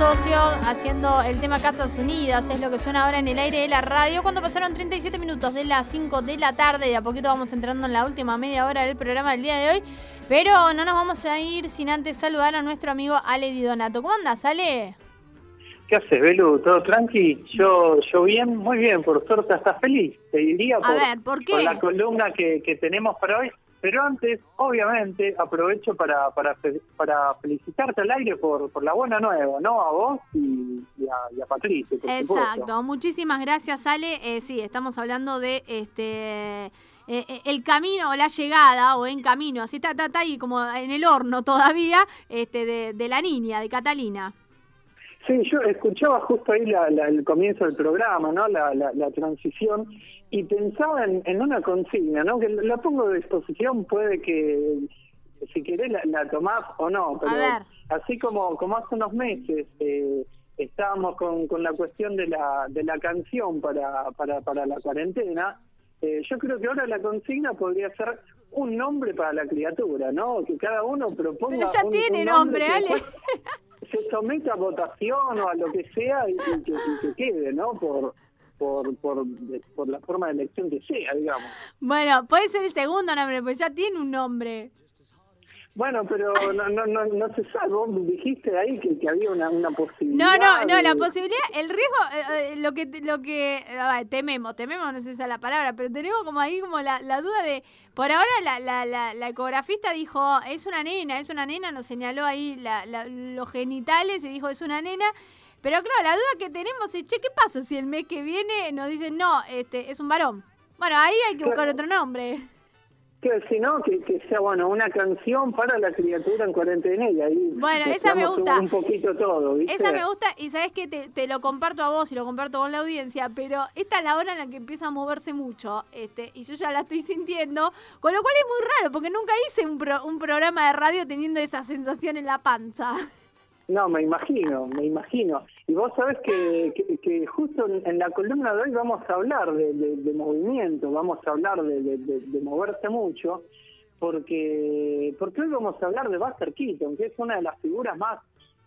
socios haciendo el tema Casas Unidas, es lo que suena ahora en el aire de la radio. Cuando pasaron 37 minutos de las 5 de la tarde, y a poquito vamos entrando en la última media hora del programa del día de hoy. Pero no nos vamos a ir sin antes saludar a nuestro amigo Ale Di Donato. ¿Cómo andas, Ale? ¿Qué haces, Belu? ¿Todo tranqui? Yo, yo bien, muy bien, por suerte estás feliz, te diría, a ver, ¿por, qué? por la columna que, que tenemos para hoy. Pero antes, obviamente, aprovecho para, para, felicitarte al aire por, por la buena nueva, ¿no? A vos y, a, Patricia. Exacto, muchísimas gracias, Ale. Eh, sí, estamos hablando de este eh, eh, el camino o la llegada o en camino, así está, está, ahí como en el horno todavía, este de, de la niña, de Catalina. Sí, yo escuchaba justo ahí el comienzo del programa, ¿no? La, la, transición y pensaba en, una consigna, ¿no? Que la pongo de disposición, puede que si querés la, tomás o no, pero así como como hace unos meses eh, estábamos con, con la cuestión de la de la canción para para para la cuarentena, eh, yo creo que ahora la consigna podría ser un nombre para la criatura, ¿no? Que cada uno proponga. Pero ya tiene nombre, Ale. se someta a votación o a lo que sea y, que, quede, ¿no? Por, por, por, por la forma de elección que sea, digamos. Bueno, puede ser el segundo nombre, pues ya tiene un nombre. Bueno, pero no, no, no, no se sabe, vos dijiste ahí que, que había una, una posibilidad. No, no, no, la posibilidad, el riesgo, eh, eh, lo que, lo que tememos, tememos, no sé si esa es la palabra, pero tenemos como ahí como la, la duda de, por ahora la, la, la, la, ecografista dijo, es una nena, es una nena, nos señaló ahí la, los genitales y dijo, es una nena. Pero claro, la duda que tenemos es, che, ¿qué pasa si el mes que viene nos dicen, no, este es un varón? Bueno, ahí hay que buscar otro nombre que si no, que, que, sea bueno una canción para la criatura en cuarentena y ahí bueno, esa me gusta. Un, poquito todo, ¿viste? Esa me gusta y sabes que te, te, lo comparto a vos y lo comparto con la audiencia, pero esta es la hora en la que empieza a moverse mucho este y yo ya la estoy sintiendo, con lo cual es muy raro porque nunca hice un, un programa de radio teniendo esa sensación en la panza. No, me imagino, me imagino. Y vos sabés que, que, justo en, la columna de hoy vamos a hablar de, movimiento, vamos a hablar de, moverse mucho, porque porque hoy vamos a hablar de Buster Keaton, que es una de las figuras más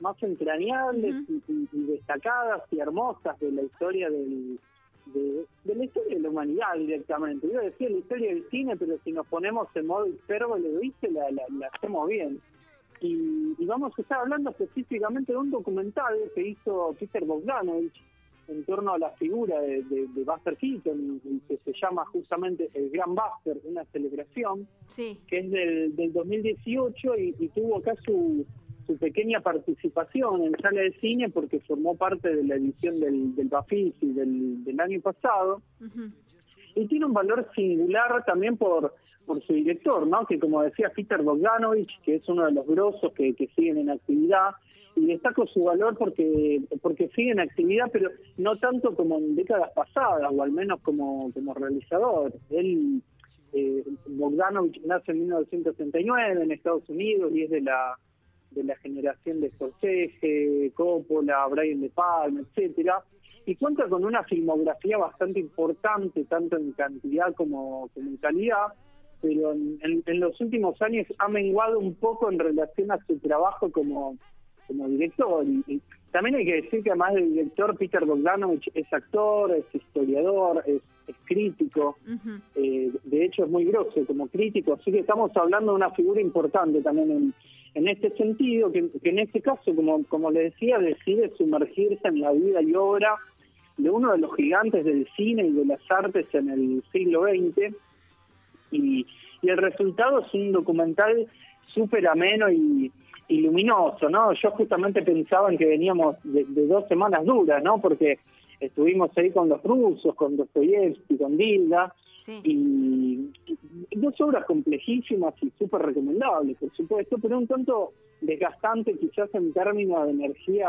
más entrañables y, destacadas y hermosas de la historia del, de, la historia de la humanidad directamente. Yo decía la historia del cine, pero si nos ponemos en modo hipérbole, ¿viste? La, la, la hacemos bien. Y, vamos a estar hablando específicamente de un documental que hizo Peter Bogdanovich en torno a la figura de, de, Buster Keaton, que se llama justamente El Gran Buster, una celebración, que es del, del 2018 y, tuvo acá su, su pequeña participación en sala de cine porque formó parte de la edición del, del Bafisi del, del año pasado y tiene un valor singular también por, por su director, ¿no? que como decía Peter Bogdanovich, que es uno de los grosos que, siguen en actividad, y destaco su valor porque porque sigue en actividad, pero no tanto como en décadas pasadas, o al menos como, como realizador. Él, eh, Bogdanovich nace en 1969 en Estados Unidos y es de la de la generación de Scorsese, Coppola, Brian De Palma, etcétera y cuenta con una filmografía bastante importante, tanto en cantidad como, en calidad, pero en, los últimos años ha menguado un poco en relación a su trabajo como, como director. Y, también hay que decir que además de director, Peter Bogdanovich es actor, es historiador, es, crítico, eh, de hecho es muy grosso como crítico, así que estamos hablando de una figura importante también en, en este sentido, que, que en este caso, como, como le decía, decide sumergirse en la vida y obra de uno de los gigantes del cine y de las artes en el siglo XX y, el resultado es un documental súper ameno y, luminoso, ¿no? Yo justamente pensaba en que veníamos de, dos semanas duras, ¿no? Porque estuvimos ahí con los rusos, con Dostoyevsky, con Dilda, y, dos obras complejísimas y súper recomendables, por supuesto, pero un tanto desgastante quizás en términos de energía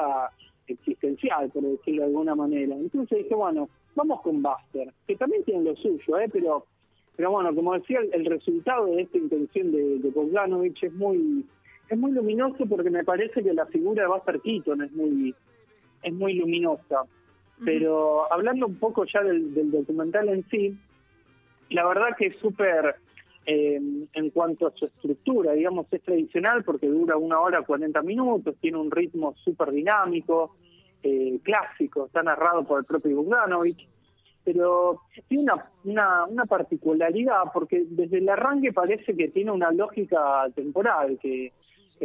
existencial, por decirlo de alguna manera. Entonces dije, bueno, vamos con Buster, que también tiene lo suyo, ¿eh? pero pero bueno, como decía, el, resultado de esta intención de, de Bogdanovich es muy es muy luminoso porque me parece que la figura de Buster Keaton es muy es muy luminosa. Pero hablando un poco ya del, documental en sí, la verdad que es súper en cuanto a su estructura, digamos, es tradicional porque dura una hora 40 minutos, tiene un ritmo súper dinámico, eh, clásico, está narrado por el propio Bogdanovich, pero tiene una, una, particularidad porque desde el arranque parece que tiene una lógica temporal, que,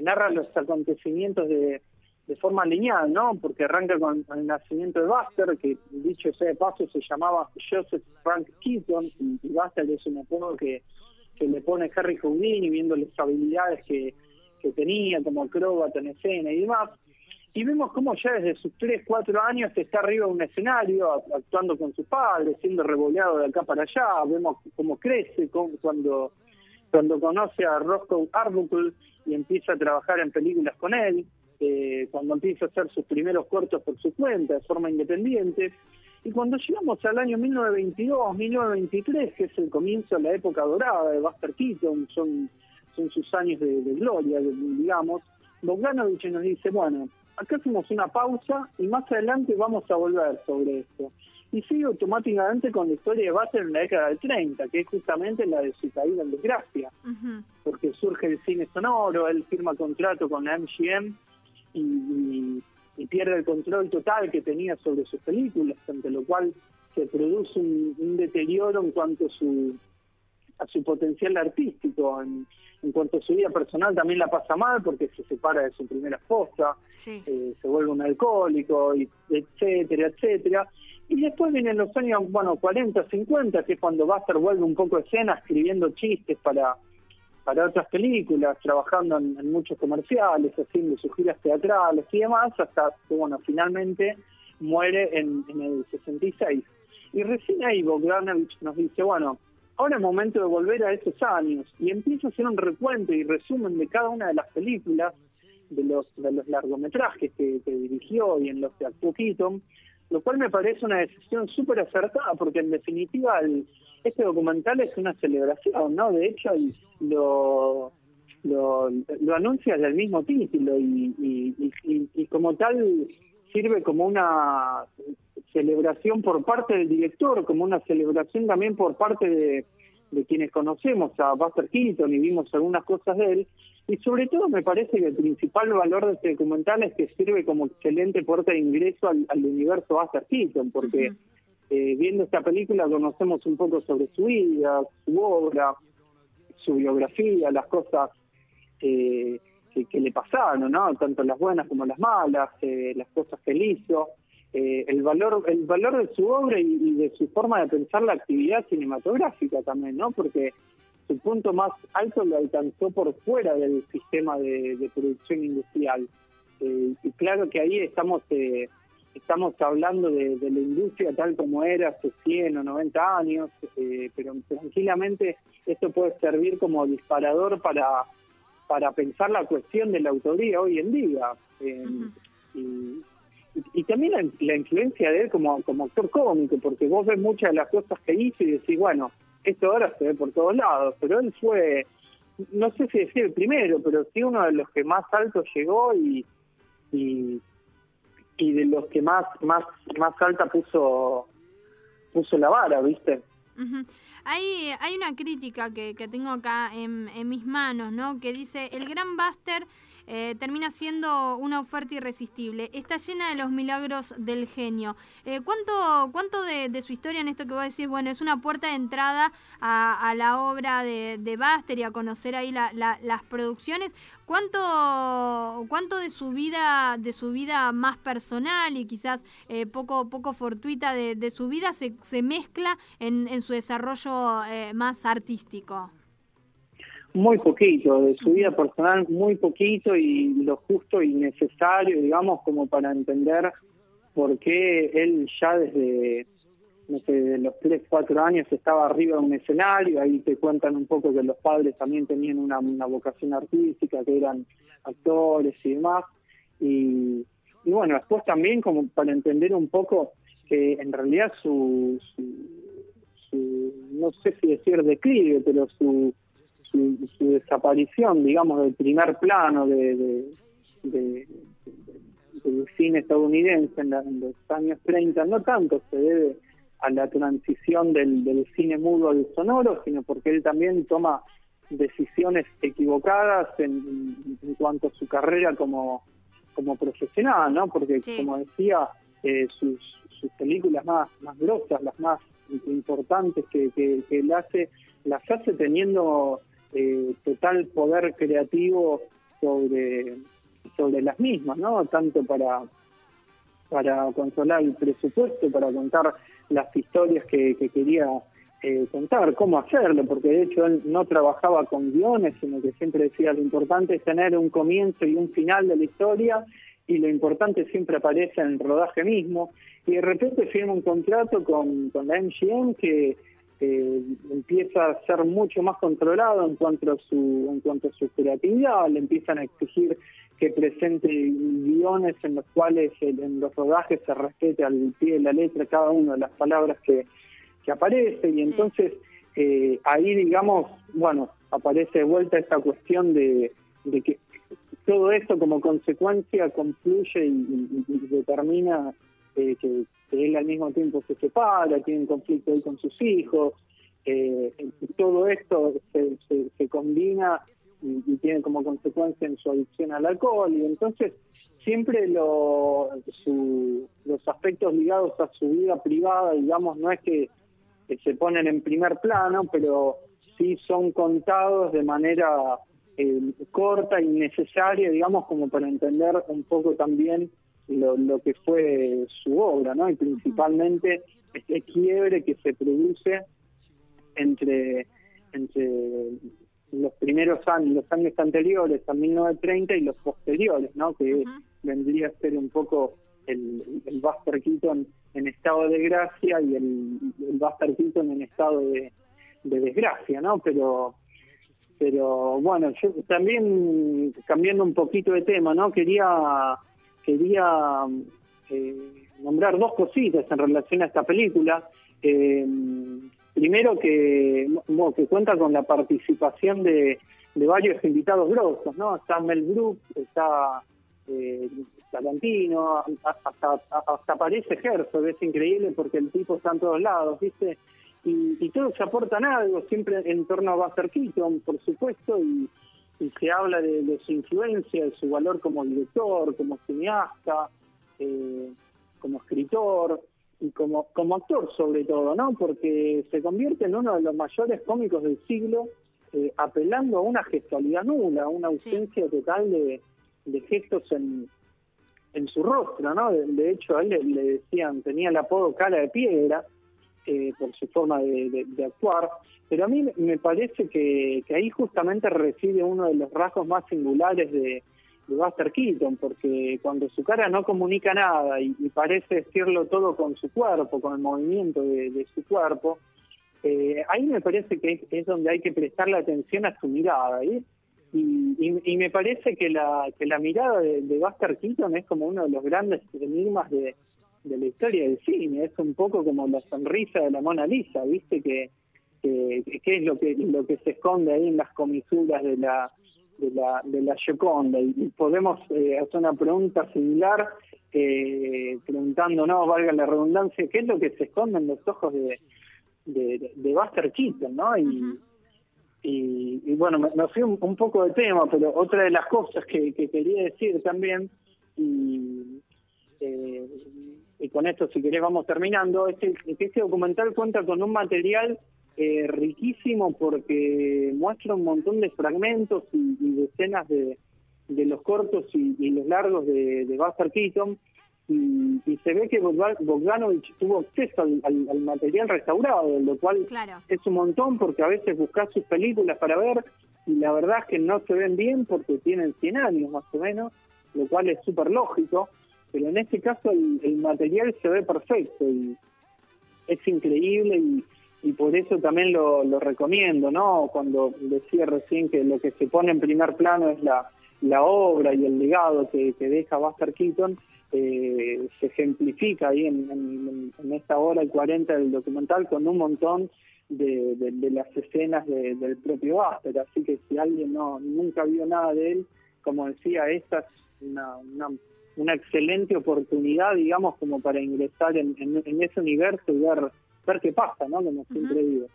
narra los acontecimientos de, de forma lineal, ¿no? Porque arranca con el nacimiento de Buster, que dicho sea de paso se llamaba Joseph Frank Keaton, y, Buster es un apodo que, que le pone Harry Houdini viendo las habilidades que, que tenía como acróbata en escena y demás. Y vemos cómo ya desde sus 3, 4 años está arriba de un escenario, actuando con sus padres, siendo revoleado de acá para allá, vemos cómo crece cuando, cuando conoce a Roscoe Arbuckle y empieza a trabajar en películas con él, eh, cuando empieza a hacer sus primeros cortos por su cuenta, de forma independiente, y cuando llegamos al año 1922, 1923, que es el comienzo de la época dorada de Buster Keaton, son, son sus años de, de gloria, digamos, Bogdanovich nos dice, bueno, acá hacemos una pausa y más adelante vamos a volver sobre esto. Y sigue automáticamente con la historia de Buster en la década del 30, que es justamente la de su caída en desgracia, porque surge el cine sonoro, él firma contrato con la MGM y, pierde el control total que tenía sobre sus películas, ante lo cual se produce un, deterioro en cuanto a su, a su potencial artístico. En, en cuanto a su vida personal también la pasa mal porque se separa de su primera esposa, eh, se vuelve un alcohólico, y etcétera, etcétera. Y después vienen los años, bueno, 40, 50, que es cuando Buster vuelve un poco a escena escribiendo chistes para, para otras películas, trabajando en, muchos comerciales, haciendo sus giras teatrales y demás, hasta que, bueno, finalmente muere en, en el 66. Y recién ahí Bogdanovich nos dice, bueno, ahora es momento de volver a esos años y empiezo a hacer un recuento y resumen de cada una de las películas, de los, de los largometrajes que, dirigió y en los que actuó Keaton, lo cual me parece una decisión súper acertada porque en definitiva este documental es una celebración, ¿no? De hecho lo, lo, lo anuncia del mismo título y, y como tal sirve como una celebración por parte del director, como una celebración también por parte de, quienes conocemos a Buster Keaton y vimos algunas cosas de él. Y sobre todo me parece que el principal valor de este documental es que sirve como excelente puerta de ingreso al, universo Buster Keaton, porque eh, viendo esta película conocemos un poco sobre su vida, su obra, su biografía, las cosas eh, que, le pasaron, ¿no? Tanto las buenas como las malas, eh, las cosas que él hizo. Eh, el valor el valor de su obra y, de su forma de pensar la actividad cinematográfica también, ¿no? Porque su punto más alto lo alcanzó por fuera del sistema de, producción industrial. Eh, y claro que ahí estamos eh, estamos hablando de, la industria tal como era hace 100 o 90 años, pero tranquilamente esto puede servir como disparador para, para pensar la cuestión de la autoría hoy en día. y, y, también la, influencia de él como, como actor cómico, porque vos ves muchas de las cosas que hizo y decís, bueno, esto ahora se ve por todos lados, pero él fue, no sé si decir el primero, pero sí uno de los que más alto llegó y, y, de los que más, más, más alta puso, puso la vara, ¿viste? Hay, hay una crítica que, que tengo acá en, en mis manos, ¿no? Que dice, el gran Buster eh, termina siendo una oferta irresistible. Está llena de los milagros del genio. Eh, ¿Cuánto, cuánto de, su historia en esto que voy a decir? Bueno, es una puerta de entrada a, la obra de, de Buster y a conocer ahí las producciones. ¿Cuánto, ¿Cuánto de su vida, de su vida más personal y quizás eh, poco, poco fortuita de, su vida se, se mezcla en su desarrollo más artístico? Muy poquito, de su vida personal muy poquito y lo justo y necesario, digamos, como para entender por qué él ya desde, no sé, los 3, 4 años estaba arriba de un escenario, ahí te cuentan un poco que los padres también tenían una, vocación artística, que eran actores y demás, y, bueno, después también como para entender un poco que en realidad su, su no sé si decir declive, pero su su, desaparición, digamos, del primer plano de, del cine estadounidense en, los años 30, no tanto se debe a la transición del, cine mudo al sonoro, sino porque él también toma decisiones equivocadas en, cuanto a su carrera como, como profesional, ¿no? Porque, como decía, eh, sus, sus películas más, más grosas, las más importantes que, que, él hace, las hace teniendo eh, total poder creativo sobre, sobre las mismas, ¿no? Tanto para, para controlar el presupuesto, para contar las historias que, que quería eh, contar, cómo hacerlo, porque de hecho él no trabajaba con guiones, sino que siempre decía lo importante es tener un comienzo y un final de la historia y lo importante siempre aparece en el rodaje mismo. Y de repente firma un contrato con, con la MGM que eh, empieza a ser mucho más controlado en cuanto a su en cuanto a su creatividad, le empiezan a exigir que presente guiones en los cuales en los rodajes se respete al pie de la letra cada una de las palabras que, que aparece. Y entonces eh, ahí digamos, bueno, aparece de vuelta esta cuestión de, de que todo esto como consecuencia confluye y, determina eh, que, él al mismo tiempo se separa, tiene un conflicto ahí con sus hijos, eh, todo esto se, combina y, tiene como consecuencia en su adicción al alcohol y entonces siempre lo, los aspectos ligados a su vida privada, digamos, no es que, se ponen en primer plano, pero sí son contados de manera eh, corta y necesaria, digamos, como para entender un poco también lo, lo que fue su obra, ¿no? Y principalmente este quiebre que se produce entre, entre los primeros años, los años anteriores a 1930 y los posteriores, ¿no? Que vendría a ser un poco el, el Buster Keaton en estado de gracia y el, el Buster Keaton en estado de, de desgracia, ¿no? Pero pero bueno, yo también cambiando un poquito de tema, ¿no? Quería quería eh, nombrar dos cositas en relación a esta película. Eh, primero que, que cuenta con la participación de, de varios invitados grosos, ¿no? Está Mel Brooks, está eh, Tarantino, hasta, hasta aparece Herzog, es increíble porque el tipo está en todos lados, ¿viste? y, y, todos aportan algo, siempre en torno a Buster Keaton, por supuesto, y, se habla de, su influencia, de su valor como director, como cineasta, eh, como escritor y como, como actor sobre todo, ¿no? Porque se convierte en uno de los mayores cómicos del siglo, eh, apelando a una gestualidad nula, una ausencia total de, gestos en, en su rostro, ¿no? De, hecho, a él le, decían, tenía el apodo cara de piedra, eh, por su forma de, actuar, pero a mí me parece que, ahí justamente reside uno de los rasgos más singulares de, Buster Keaton, porque cuando su cara no comunica nada y, parece decirlo todo con su cuerpo, con el movimiento de, su cuerpo, eh, ahí me parece que es, donde hay que prestarle atención a su mirada. Y, y, me parece que la, que la mirada de, de Buster Keaton es como uno de los grandes enigmas de, de la historia del cine, es un poco como la sonrisa de la Mona Lisa, ¿viste? Que, que, es lo que lo que se esconde ahí en las comisuras de la de la, de la Gioconda y podemos eh, hacer una pregunta similar eh, preguntándonos, valga la redundancia, ¿qué es lo que se esconde en los ojos de, de, de Buster Keaton, ¿no? Y, y, bueno, me, fui un, poco de tema, pero otra de las cosas que, que quería decir también, y con esto si querés vamos terminando, este, este documental cuenta con un material eh, riquísimo porque muestra un montón de fragmentos y, y escenas de, de, los cortos y, los largos de, de Buster Keaton. Y, se ve que Bogdanovich tuvo acceso al, material restaurado, lo cual es un montón porque a veces buscas sus películas para ver y la verdad es que no se ven bien porque tienen 100 años más o menos, lo cual es súper lógico pero en este caso el, material se ve perfecto y es increíble y, por eso también lo, recomiendo, ¿no? Cuando decía recién que lo que se pone en primer plano es la, la obra y el legado que, deja Buster Keaton, eh, se ejemplifica ahí en, esta hora y 40 del documental con un montón de, las escenas del propio Buster, así que si alguien no nunca vio nada de él, como decía, esta es una una excelente oportunidad, digamos, como para ingresar en, ese universo y ver, ver qué pasa, ¿no? Como siempre digo.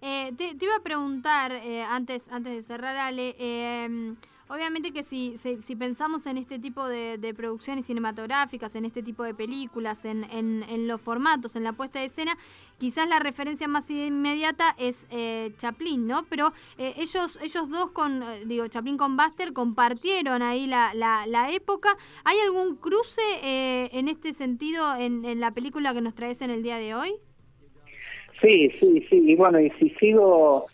Eh, te, iba a preguntar, eh, antes, antes de cerrar, Ale, eh, Obviamente que si, si, pensamos en este tipo de, producciones cinematográficas, en este tipo de películas, en, en, los formatos, en la puesta de escena, quizás la referencia más inmediata es eh, Chaplin, ¿no? Pero eh, ellos, ellos dos con, eh, digo, Chaplin con Buster compartieron ahí la, la, época. ¿Hay algún cruce en este sentido en, en la película que nos traes en el día de hoy? Sí, sí, sí. Y bueno, y si sigo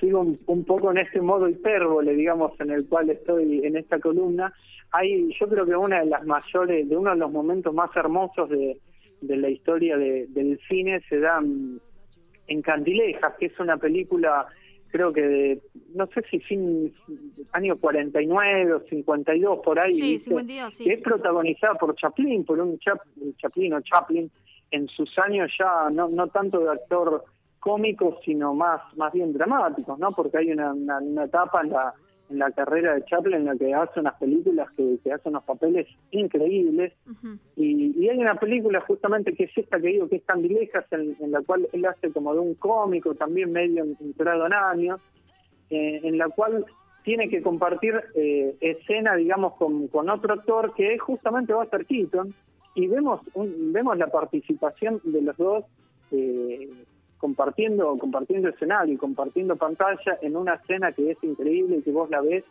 sigo un, poco en este modo hipérbole, digamos, en el cual estoy en esta columna, hay, yo creo que una de las mayores, de uno de los momentos más hermosos de, de la historia del cine se da en Candilejas, que es una película, creo que de, no sé si fin año 49 o 52 por ahí, sí, 52, sí. que es protagonizada por Chaplin, por un Chaplin o Chaplin en sus años ya no no tanto de actor cómicos, sino más más bien dramáticos, ¿no? Porque hay una, una, etapa en la en la carrera de Chaplin en la que hace unas películas que, que hace unos papeles increíbles. Y, y, hay una película justamente que es esta que digo que es Candilejas en, en la cual él hace como de un cómico también medio entrado en años eh, en la cual tiene que compartir eh, escena digamos con, con otro actor que es justamente Buster Keaton. Y vemos un, vemos la participación de los dos eh, compartiendo compartiendo escenario y compartiendo pantalla en una escena que es increíble y que vos la ves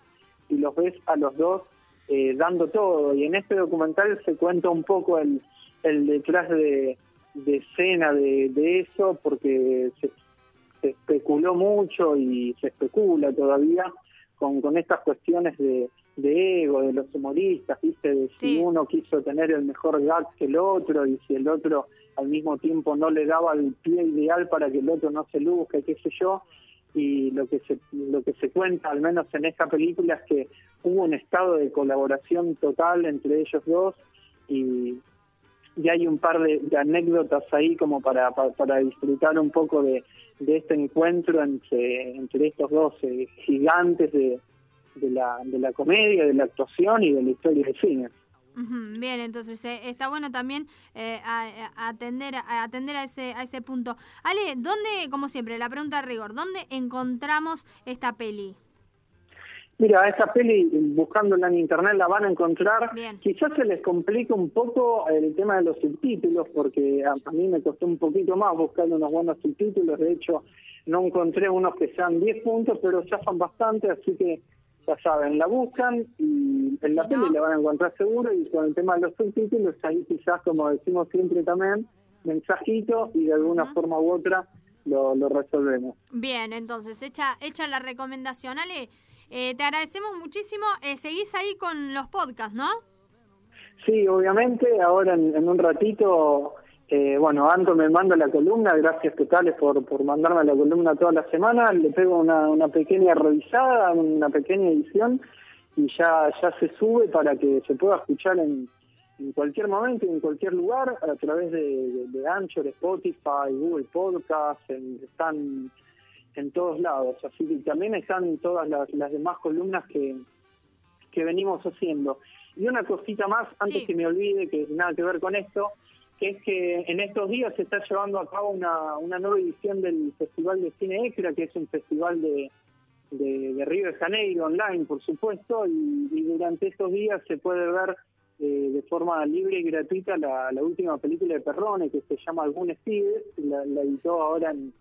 y los ves a los dos eh, dando todo. Y en este documental se cuenta un poco el, el detrás de, escena de, eso porque se, especuló mucho y se especula todavía con, con estas cuestiones de, de ego de los humoristas, ¿viste? De si uno quiso tener el mejor gag que el otro y si el otro al mismo tiempo no le daba el pie ideal para que el otro no se luzca, qué sé yo. Y lo que se lo que se cuenta, al menos en esta película, es que hubo un estado de colaboración total entre ellos dos y, y hay un par de, anécdotas ahí como para, para, disfrutar un poco de, este encuentro entre, entre estos dos eh, gigantes de, de la, de la comedia, de la actuación y de la historia del cine. Bien, entonces eh, está bueno también eh, atender, a, atender a ese, a ese punto. Ale, ¿dónde, como siempre, la pregunta de rigor, ¿dónde encontramos esta peli? Mira, esta peli, buscándola en internet, la van a encontrar. Quizás se les complica un poco el tema de los subtítulos, porque a, a, mí me costó un poquito más buscar unos buenos subtítulos. De hecho, no encontré unos que sean 10 puntos, pero ya son bastante, así que ya saben, la buscan y en la peli la van a encontrar seguro y con el tema de los subtítulos ahí quizás, como decimos siempre también, mensajito y de alguna forma u otra lo, lo, resolvemos. Bien, entonces, hecha, hecha la recomendación. Ale, eh, te agradecemos muchísimo. Eh, seguís ahí con los podcasts, ¿no? Sí, obviamente. Ahora en un ratito eh, bueno, Anto me manda la columna, gracias totales por, por mandarme la columna toda la semana, le pego una, una pequeña revisada, una pequeña edición y ya, ya se sube para que se pueda escuchar en, en cualquier momento, en cualquier lugar, a través de, de, Anchor, Spotify, Google Podcast, están en todos lados. Así que también están todas las, las demás columnas que, que venimos haciendo. Y una cosita más, antes que me olvide, que nada que ver con esto, que es que en estos días se está llevando a cabo una, una nueva edición del Festival de Cine Extra, que es un festival de, de, Río de Janeiro online, por supuesto, y, durante estos días se puede ver eh, de forma libre y gratuita la, última película de Perrone, que se llama Algún Steve, la, editó ahora en,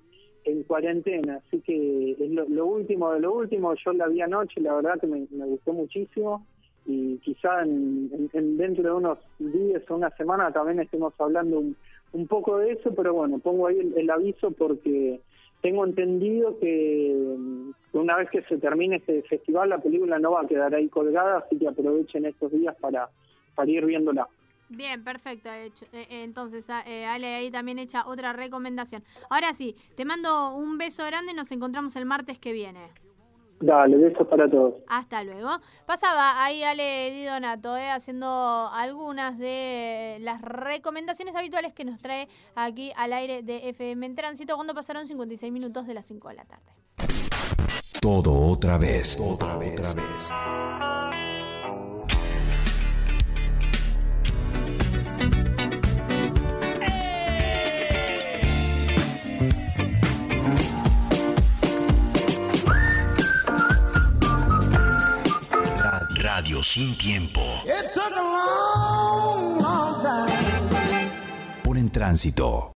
en cuarentena, así que es lo, último de lo último, yo la vi anoche, la verdad que me gustó muchísimo, y quizá en, dentro de unos días o una semana también estemos hablando un, poco de eso, pero bueno, pongo ahí el, aviso porque tengo entendido que una vez que se termine este festival la película no va a quedar ahí colgada, así que aprovechen estos días para, para ir viéndola. Bien, perfecto. Eh, eh, entonces, ah, eh, Ale ahí también echa otra recomendación. Ahora sí, te mando un beso grande, nos encontramos el martes que viene. Dale, besos para todos. Hasta luego. Pasaba ahí Ale Di Donato eh, haciendo algunas de las recomendaciones habituales que nos trae aquí al aire de FM en Tránsito cuando pasaron 56 minutos de las 5 de la tarde. Todo otra vez, otra vez. Otra vez. Radio sin tiempo. Por en tránsito.